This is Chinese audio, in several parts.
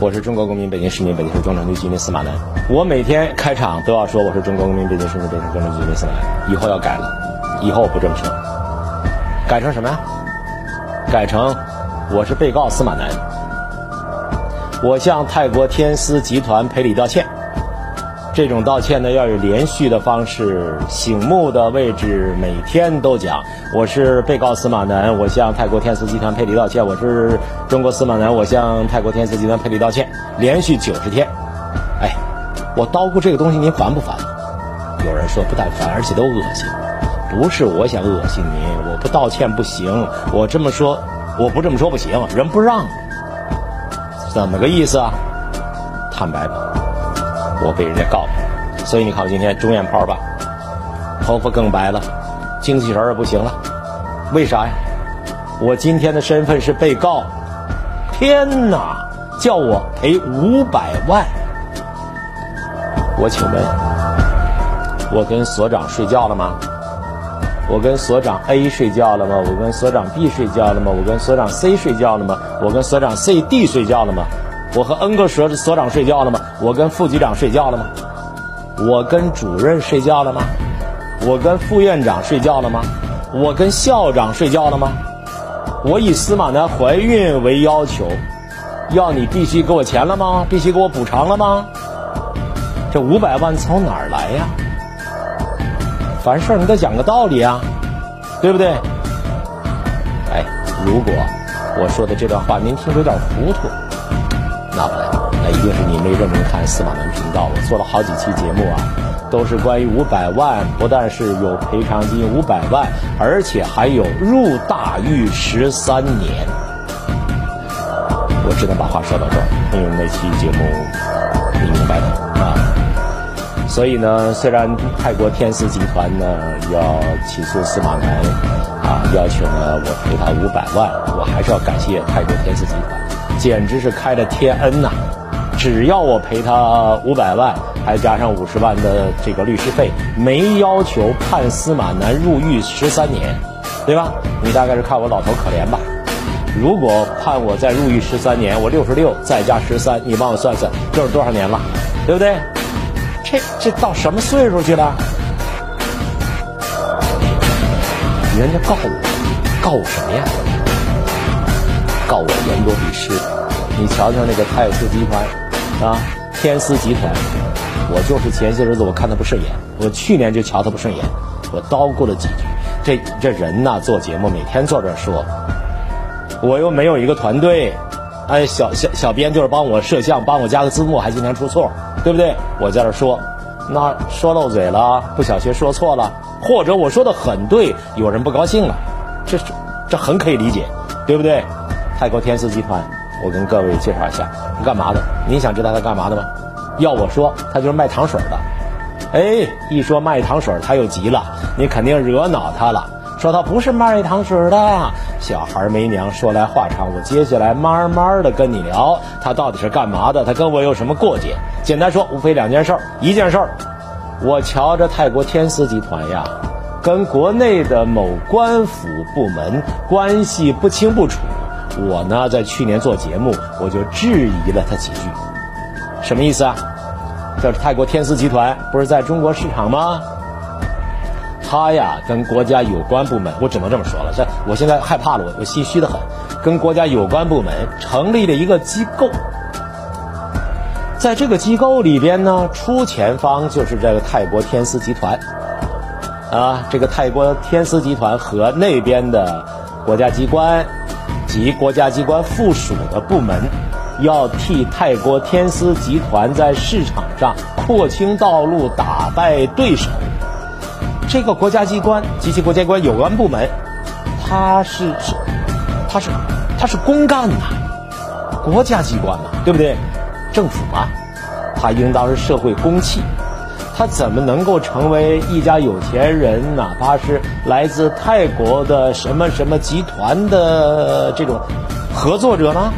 我是中国公民，北京市民，北京市中城区居民司马南。我每天开场都要说我是中国公民，北京市民，北京市中城区居民司马南。以后要改了，以后我不这么说，改成什么呀？改成我是被告司马南。我向泰国天丝集团赔礼道歉。这种道歉呢，要有连续的方式，醒目的位置，每天都讲。我是被告司马南，我向泰国天丝集团赔礼道歉。我是中国司马南，我向泰国天丝集团赔礼道歉。连续九十天，哎，我叨咕这个东西您烦不烦？有人说不但烦，而且都恶心。不是我想恶心您，我不道歉不行。我这么说，我不这么说不行，人不让。怎么个意思啊？坦白吧。我被人家告了，所以你看我今天中眼泡吧，头发更白了，精气神也不行了，为啥呀？我今天的身份是被告，天哪，叫我赔五百万，我请问，我跟所长睡觉了吗？我跟所长 A 睡觉了吗？我跟所长 B 睡觉了吗？我跟所长 C 睡觉了吗？我跟所长 C、D 睡觉了吗？我和 N 个所所长睡觉了吗？我跟副局长睡觉了吗？我跟主任睡觉了吗？我跟副院长睡觉了吗？我跟校长睡觉了吗？我以司马南怀孕为要求，要你必须给我钱了吗？必须给我补偿了吗？这五百万从哪儿来呀？凡事你得讲个道理啊，对不对？哎，如果我说的这段话您听着有点糊涂。没认真看司马南频道。我做了好几期节目啊，都是关于五百万，不但是有赔偿金五百万，而且还有入大狱十三年。我只能把话说到这儿，因为那期节目你明白的啊。所以呢，虽然泰国天丝集团呢要起诉司马南啊，要求呢我赔他五百万，我还是要感谢泰国天丝集团。简直是开了天恩呐！只要我赔他五百万，还加上五十万的这个律师费，没要求判司马南入狱十三年，对吧？你大概是看我老头可怜吧？如果判我再入狱十三年，我六十六再加十三，你帮我算算，这是多少年了？对不对？这这到什么岁数去了？人家告我，告我什么呀？告我言多必失，你瞧瞧那个泰斯集团，啊，天丝集团，我就是前些日子我看他不顺眼，我去年就瞧他不顺眼，我叨咕了几句。这这人呐，做节目每天坐这说，我又没有一个团队，哎，小小小编就是帮我摄像，帮我加个字幕，还经常出错，对不对？我在这说，那说漏嘴了，不小心说错了，或者我说的很对，有人不高兴了，这这很可以理解，对不对？泰国天丝集团，我跟各位介绍一下，他干嘛的？您想知道他干嘛的吗？要我说，他就是卖糖水的。哎，一说卖糖水，他又急了，你肯定惹恼他了，说他不是卖糖水的。小孩没娘，说来话长，我接下来慢慢的跟你聊，他到底是干嘛的？他跟我有什么过节？简单说，无非两件事儿，一件事儿，我瞧着泰国天丝集团呀，跟国内的某官府部门关系不清不楚。我呢，在去年做节目，我就质疑了他几句，什么意思啊？这泰国天丝集团不是在中国市场吗？他呀，跟国家有关部门，我只能这么说了。这我现在害怕了，我我心虚的很。跟国家有关部门成立了一个机构，在这个机构里边呢，出钱方就是这个泰国天丝集团，啊，这个泰国天丝集团和那边的国家机关。及国家机关附属的部门，要替泰国天丝集团在市场上扩清道路、打败对手。这个国家机关及其国家机关有关部门，他是是，他是他是公干呐，国家机关嘛，对不对？政府嘛，他应当是社会公器，他怎么能够成为一家有钱人，哪怕是来自泰国的什么什么集团的这种合作者呢？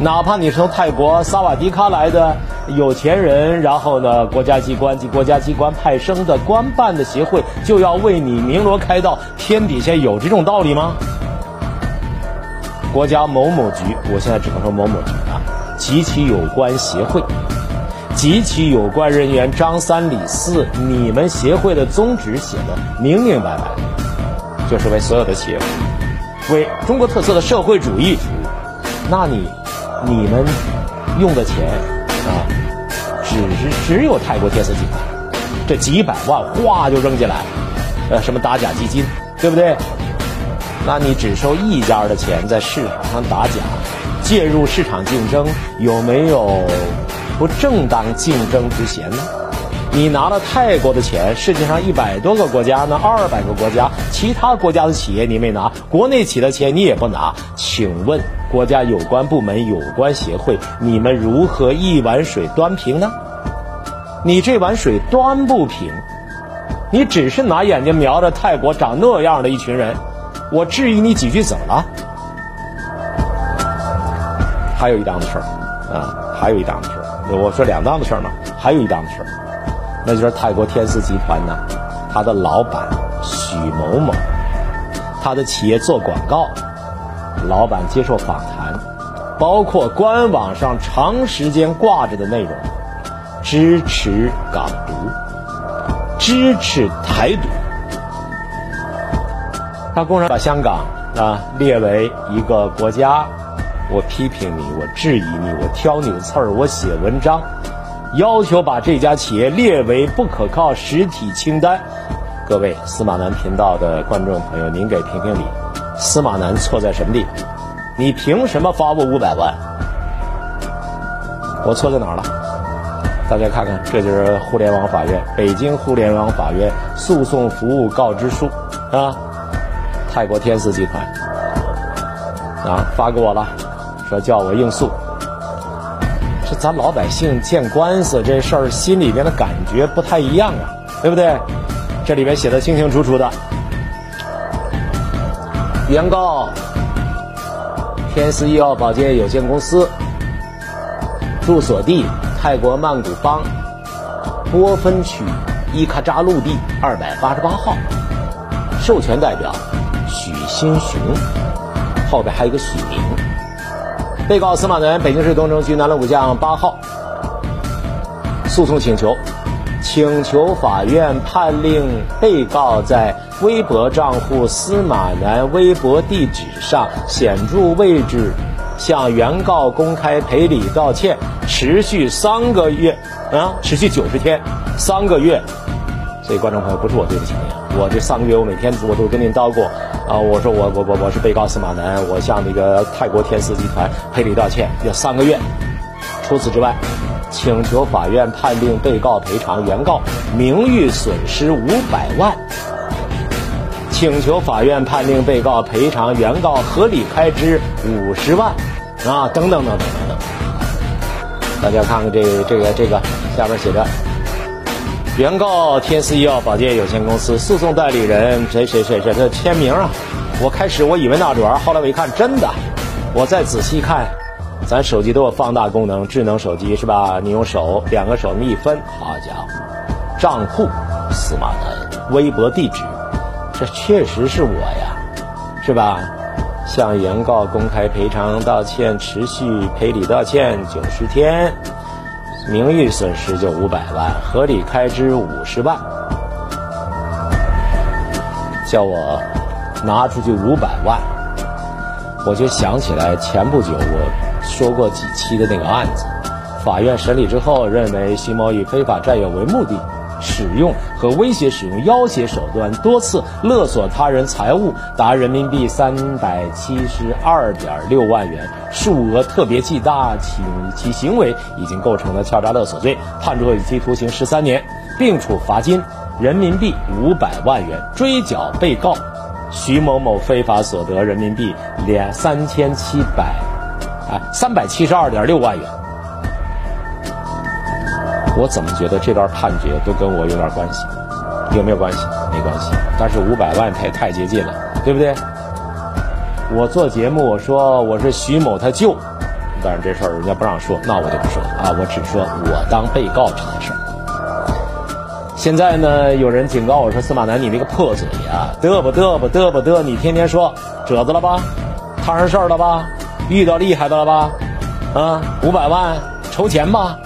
哪怕你是从泰国萨瓦迪卡来的有钱人，然后呢，国家机关及国家机关派生的官办的协会就要为你鸣锣开道，天底下有这种道理吗？国家某某局，我现在只能说某某局啊，及其有关协会，及其有关人员张三李四，你们协会的宗旨写的明明白白，就是为所有的企业服务，为中国特色的社会主义服务。那你，你们用的钱啊，只是只有泰国天丝集团这几百万哗就扔进来，呃，什么打假基金，对不对？那你只收一家的钱，在市场上打假，介入市场竞争，有没有不正当竞争之嫌呢？你拿了泰国的钱，世界上一百多个国家呢，二百个国家，其他国家的企业你没拿，国内企的钱你也不拿，请问国家有关部门、有关协会，你们如何一碗水端平呢？你这碗水端不平，你只是拿眼睛瞄着泰国长那样的一群人。我质疑你几句怎么了？还有一档子事儿，啊，还有一档子事儿。我说两档子事儿呢，还有一档子事儿，那就是泰国天丝集团呢，他的老板许某某，他的企业做广告，老板接受访谈，包括官网上长时间挂着的内容，支持港独，支持台独。他公然把香港啊列为一个国家，我批评你，我质疑你，我挑你的刺儿，我写文章，要求把这家企业列为不可靠实体清单。各位司马南频道的观众朋友，您给评评理，司马南错在什么地方？你凭什么发我五百万？我错在哪儿了？大家看看，这就是互联网法院，北京互联网法院诉讼服务告知书啊。泰国天丝集团啊发给我了，说叫我应诉。这咱老百姓见官司这事儿，心里边的感觉不太一样啊，对不对？这里面写的清清楚楚的，原告天思医药保健有限公司，住所地泰国曼谷邦波分区伊卡扎陆地二百八十八号，授权代表。许新雄，后边还有个许明。被告司马南，北京市东城区南锣鼓巷八号。诉讼请求，请求法院判令被告在微博账户司马南微博地址上显著位置向原告公开赔礼道歉，持续三个月啊，持续九十天，三个月。所以，观众朋友，不是我对不起您，我这三个月我每天我都跟您叨过。啊，我说我我我我是被告司马南，我向那个泰国天丝集团赔礼道歉，要三个月。除此之外，请求法院判定被告赔偿原告名誉损失五百万，请求法院判定被告赔偿原告合理开支五十万，啊，等等等等等等。大家看看这个这个这个下边写着。原告天思医药保健有限公司诉讼代理人谁谁谁谁的签名啊！我开始我以为那玩意儿，后来我一看真的，我再仔细看，咱手机都有放大功能，智能手机是吧？你用手两个手一分，好家伙，账户司马南，微博地址，这确实是我呀，是吧？向原告公开赔偿道歉，持续赔礼道歉九十天。名誉损失就五百万，合理开支五十万，叫我拿出去五百万，我就想起来前不久我说过几期的那个案子，法院审理之后认为徐某以非法占有为目的。使用和威胁使用要挟手段，多次勒索他人财物达人民币三百七十二点六万元，数额特别巨大，其其行为已经构成了敲诈勒索罪，判处有期徒刑十三年，并处罚金人民币五百万元，追缴被告徐某某非法所得人民币两三千七百，啊，三百七十二点六万元。我怎么觉得这段判决都跟我有点关系？有没有关系？没关系。但是五百万太太接近了，对不对？我做节目，我说我是徐某他舅，但是这事儿人家不让说，那我就不说啊，我只说我当被告这件事儿。现在呢，有人警告我说：“司马南，你那个破嘴呀，嘚啵嘚啵嘚啵嘚，你天天说褶子了吧，摊上事儿了吧，遇到厉害的了吧？啊，五百万筹钱吧。”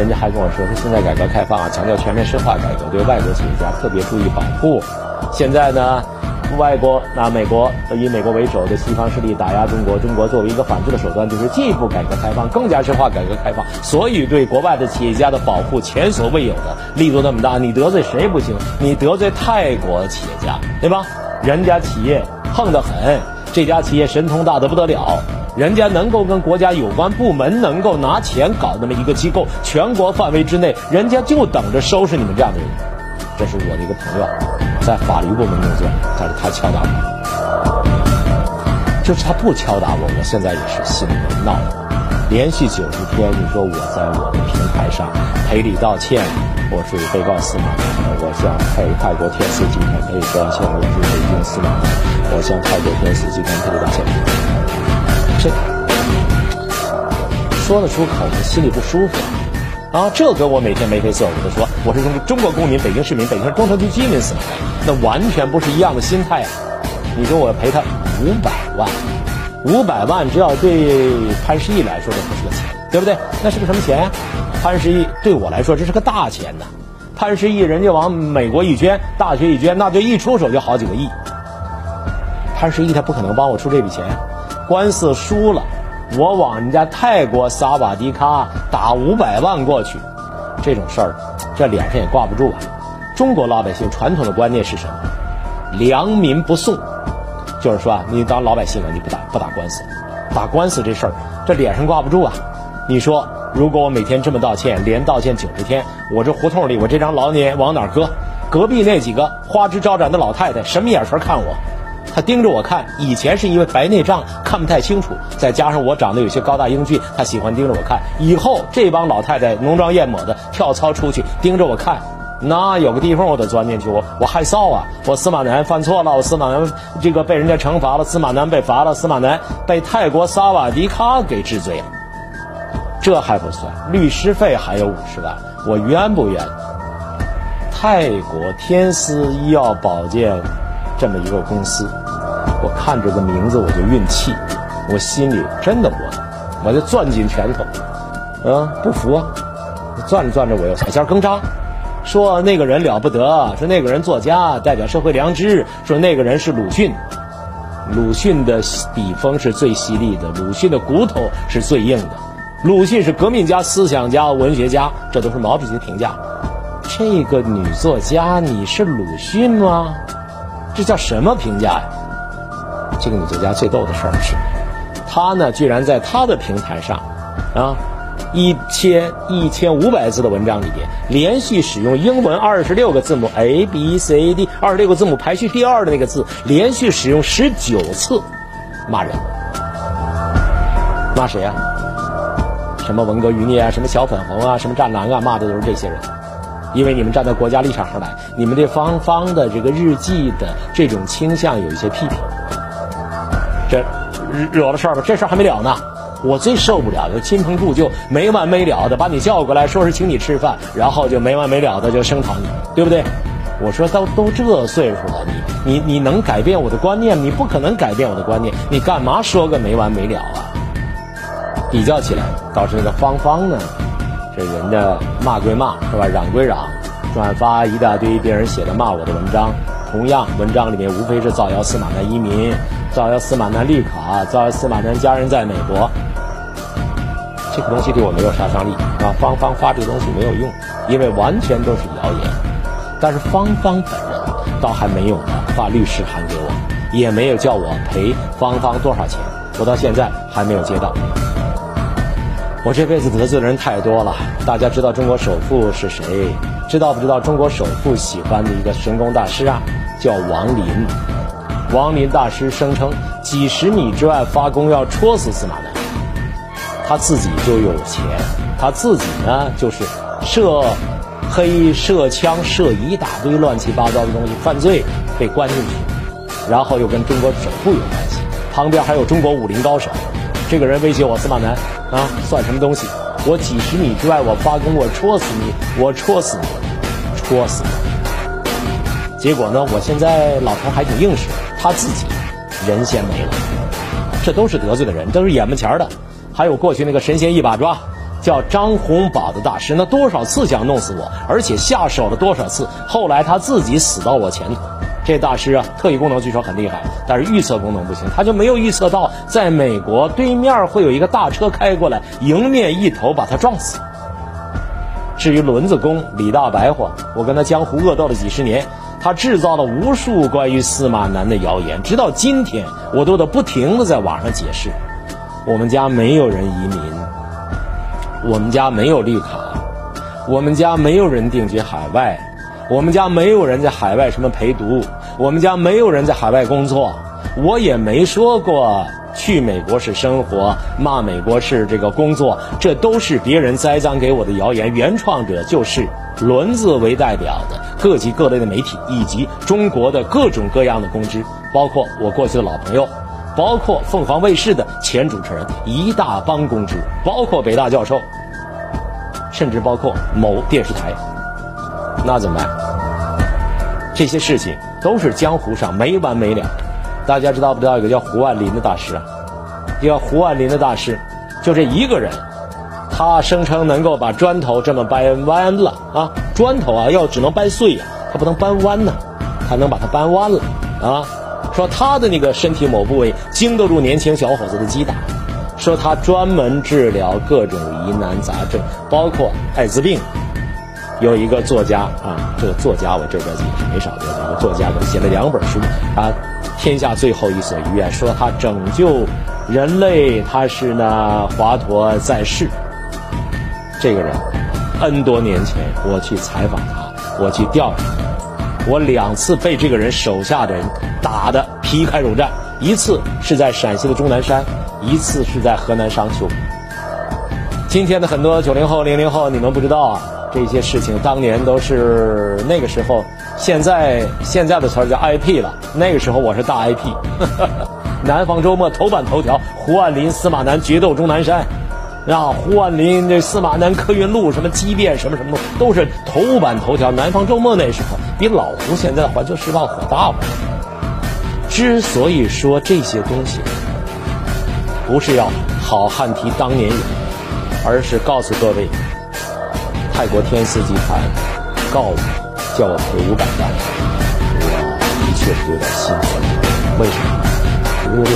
人家还跟我说：“说现在改革开放啊，强调全面深化改革，对外国企业家特别注意保护。现在呢。”外国拿美国以美国为首的西方势力打压中国，中国作为一个反制的手段，就是进一步改革开放，更加深化改革开放。所以对国外的企业家的保护前所未有的力度那么大。你得罪谁不行？你得罪泰国企业家，对吧？人家企业横得很，这家企业神通大得不得了，人家能够跟国家有关部门能够拿钱搞那么一个机构，全国范围之内，人家就等着收拾你们这样的人。这是我的一个朋友。在法律部门工作，但是他敲打我，就是他不敲打我，我现在也是心里闹。连续九十天，你说我在我的平台上赔礼道歉，我是被告司马南，我向泰泰国天赐集团赔礼道歉，我是北京司马南，我向泰国天赐集团赔礼道歉。这说得出口，心里不舒服。啊，这跟我每天眉飞色舞的说我是中中国公民、北京市民、北京市中城区居民死了，那完全不是一样的心态啊！你说我赔他五百万，五百万只要对潘石屹来说这不是个钱，对不对？那是个什么钱呀？潘石屹对我来说这是个大钱呐！潘石屹人家往美国一捐，大学一捐，那就一出手就好几个亿。潘石屹他不可能帮我出这笔钱，官司输了。我往人家泰国萨瓦迪卡打五百万过去，这种事儿，这脸上也挂不住啊。中国老百姓传统的观念是什么？良民不送，就是说啊，你当老百姓啊，你不打不打官司，打官司这事儿，这脸上挂不住啊。你说，如果我每天这么道歉，连道歉九十天，我这胡同里我这张老脸往哪搁？隔壁那几个花枝招展的老太太什么眼神看我？他盯着我看，以前是因为白内障看不太清楚，再加上我长得有些高大英俊，他喜欢盯着我看。以后这帮老太太浓妆艳抹的跳操出去盯着我看，那有个地方我得钻进去，我我害臊啊！我司马南犯错了，我司马南这个被人家惩罚了，司马南被罚了，司马南被泰国萨瓦迪卡给治罪了，这还不算，律师费还有五十万，我冤不冤？泰国天丝医药保健。这么一个公司，我看这个名字我就运气，我心里真的我，我就攥紧拳头，啊，不服啊，攥着攥着我又彩线更扎，说那个人了不得，说那个人作家代表社会良知，说那个人是鲁迅，鲁迅的笔锋是最犀利的，鲁迅的骨头是最硬的，鲁迅是革命家、思想家、文学家，这都是毛主席评价。这个女作家，你是鲁迅吗？这叫什么评价呀？这个女作家最逗的事儿是，她呢居然在她的平台上，啊，一千一千五百字的文章里边，连续使用英文二十六个字母 A B C D 二十六个字母排序第二的那个字，连续使用十九次，骂人，骂谁啊？什么文革余孽啊？什么小粉红啊？什么战狼啊？骂的都是这些人。因为你们站在国家立场上来，你们对方方的这个日记的这种倾向有一些批评，这惹了事儿吧？这事儿还没了呢。我最受不了就亲朋故旧没完没了的把你叫过来说是请你吃饭，然后就没完没了的就声讨你，对不对？我说都都这岁数了，你你你能改变我的观念？你不可能改变我的观念，你干嘛说个没完没了啊？比较起来，倒是那个芳芳呢。这人家骂归骂是吧，嚷归嚷，转发一大堆别人写的骂我的文章，同样文章里面无非是造谣司马南移民，造谣司马南绿卡，造谣司马南家人在美国。这个东西对我没有杀伤力啊，芳芳发这个东西没有用，因为完全都是谣言。但是芳芳本人倒还没有呢，发律师函给我，也没有叫我赔芳芳多少钱，我到现在还没有接到。我这辈子得罪的人太多了，大家知道中国首富是谁？知道不知道中国首富喜欢的一个神功大师啊？叫王林。王林大师声称，几十米之外发功要戳死司马南，他自己就有钱，他自己呢就是涉黑、涉枪、涉一大堆乱七八糟的东西，犯罪被关进去，然后又跟中国首富有关系，旁边还有中国武林高手。这个人威胁我司马南啊，算什么东西？我几十米之外我发功，我戳死你，我戳死你，戳死你。结果呢，我现在老头还挺硬实，他自己人先没了。这都是得罪的人，都是眼巴前的。还有过去那个神仙一把抓，叫张洪宝的大师，那多少次想弄死我，而且下手了多少次，后来他自己死到我前头。这大师啊，特异功能据说很厉害，但是预测功能不行，他就没有预测到在美国对面会有一个大车开过来，迎面一头把他撞死。至于轮子工李大白话，我跟他江湖恶斗了几十年，他制造了无数关于司马南的谣言，直到今天我都得不停的在网上解释。我们家没有人移民，我们家没有绿卡，我们家没有人定居海外，我们家没有人在海外什么陪读。我们家没有人在海外工作，我也没说过去美国是生活，骂美国是这个工作，这都是别人栽赃给我的谣言。原创者就是轮子为代表的各级各类的媒体，以及中国的各种各样的公知，包括我过去的老朋友，包括凤凰卫视的前主持人，一大帮公知，包括北大教授，甚至包括某电视台，那怎么办？这些事情。都是江湖上没完没了。大家知道不知道有个叫胡万林的大师啊？叫胡万林的大师，就这一个人，他声称能够把砖头这么掰弯了啊！砖头啊，要只能掰碎呀，他不能掰弯呢，他能把它掰弯了啊！说他的那个身体某部位经得住年轻小伙子的击打，说他专门治疗各种疑难杂症，包括艾滋病。有一个作家啊，这个作家我这边也是没少得罪。作家写了两本书啊，《天下最后一所医院》说他拯救人类，他是呢华佗在世。这个人，N 多年前我去采访他，我去调查，我两次被这个人手下的人打得皮开肉绽，一次是在陕西的终南山，一次是在河南商丘。今天的很多九零后、零零后，你们不知道啊。这些事情当年都是那个时候，现在现在的词儿叫 IP 了。那个时候我是大 IP，南方周末头版头条：胡万林、司马南决斗终南山，啊，胡万林这司马南客运路什么激变什么什么都是头版头条。南方周末那时候比老胡现在环球时报火大了。之所以说这些东西，不是要好汉提当年勇，而是告诉各位。泰国天丝集团告我，叫我赔五百万，我的确是有点心酸。为什么？因为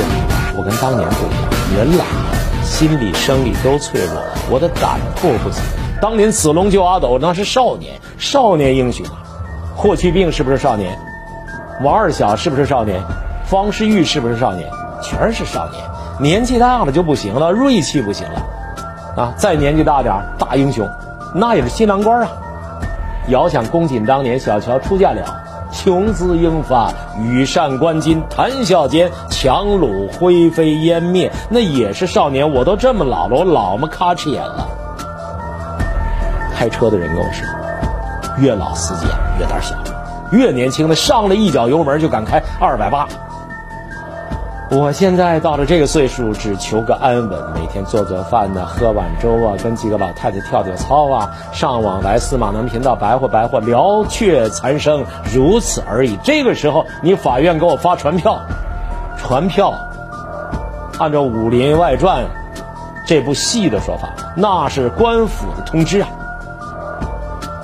我跟当年不一样，人老了，心理生理都脆弱，我的胆魄不行。当年子龙救阿斗，那是少年，少年英雄啊。霍去病是不是少年？王二小是不是少年？方世玉是不是少年？全是少年。年纪大了就不行了，锐气不行了啊！再年纪大点大英雄。那也是新郎官啊！遥想公瑾当年小乔出嫁了，雄姿英发，羽扇纶巾，谈笑间樯橹灰飞烟灭，那也是少年。我都这么老了，我老么咔哧眼了。开车的人跟我说，越老司机越胆小，越年轻的上了一脚油门就敢开二百八。我现在到了这个岁数，只求个安稳，每天做做饭呢，喝碗粥啊，跟几个老太太跳跳操啊，上网来司马南频道白活白活，聊却残生，如此而已。这个时候，你法院给我发传票，传票，按照《武林外传》这部戏的说法，那是官府的通知啊。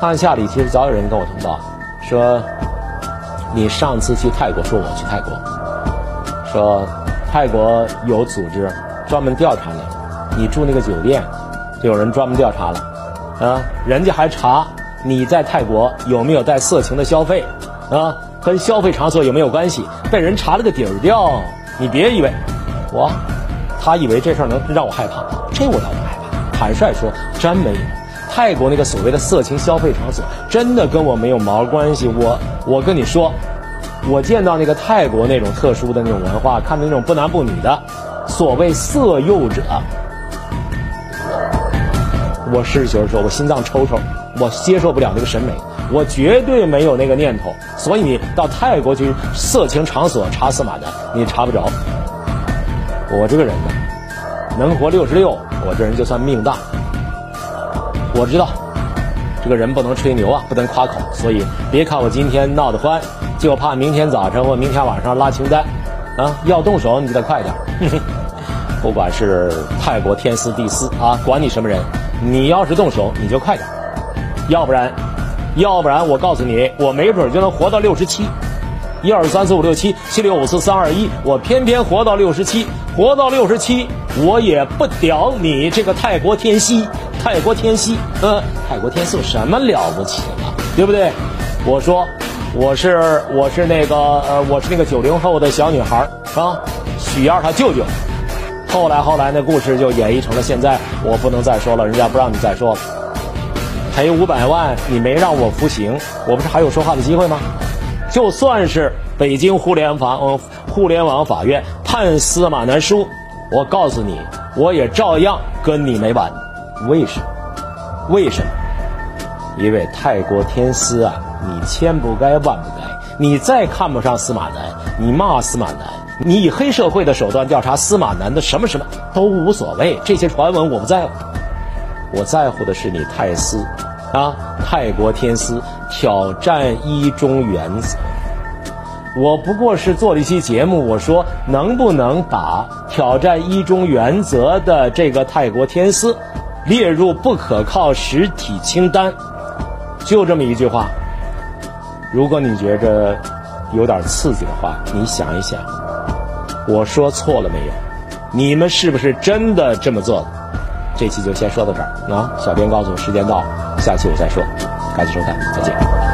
按下里其实早有人跟我通报，说你上次去泰国，说我去泰国，说。泰国有组织专门调查你，你住那个酒店，就有人专门调查了，啊，人家还查你在泰国有没有带色情的消费，啊，跟消费场所有没有关系，被人查了个底儿掉。你别以为我，他以为这事儿能让我害怕，这我倒不害怕。坦率说，真没有。泰国那个所谓的色情消费场所，真的跟我没有毛关系。我我跟你说，我见到那个泰国那种特殊的那种文化，看到那种不男不女的所谓色诱者，我实事求是说，我心脏抽抽，我接受不了那个审美，我绝对没有那个念头。所以你到泰国去色情场所查司马南，你查不着。我这个人呢，能活六十六，我这人就算命大。我知道。这个人不能吹牛啊，不能夸口，所以别看我今天闹得欢，就怕明天早晨或明天晚上拉清单，啊，要动手你就得快点。不管是泰国天丝地丝啊，管你什么人，你要是动手你就快点，要不然，要不然我告诉你，我没准就能活到六十七，一二三四五六七七六五四三二一，我偏偏活到六十七，活到六十七，我也不屌你这个泰国天师。泰国天蝎，呃，泰国天蝎有什么了不起了，对不对？我说，我是我是那个呃，我是那个九零后的小女孩啊，许燕她舅舅。后来后来那故事就演绎成了现在，我不能再说了，人家不让你再说了。赔五百万，你没让我服刑，我不是还有说话的机会吗？就算是北京互联网互联网法院判司马南输，我告诉你，我也照样跟你没完。为什么？为什么？因为泰国天师啊，你千不该万不该。你再看不上司马南，你骂司马南，你以黑社会的手段调查司马南的什么什么都无所谓。这些传闻我不在乎，我在乎的是你泰师啊，泰国天师挑战一中原则。我不过是做了一期节目，我说能不能把挑战一中原则的这个泰国天师。列入不可靠实体清单，就这么一句话。如果你觉着有点刺激的话，你想一想，我说错了没有？你们是不是真的这么做的？这期就先说到这儿啊！小编告诉我时间到，下期我再说。感谢收看，再见。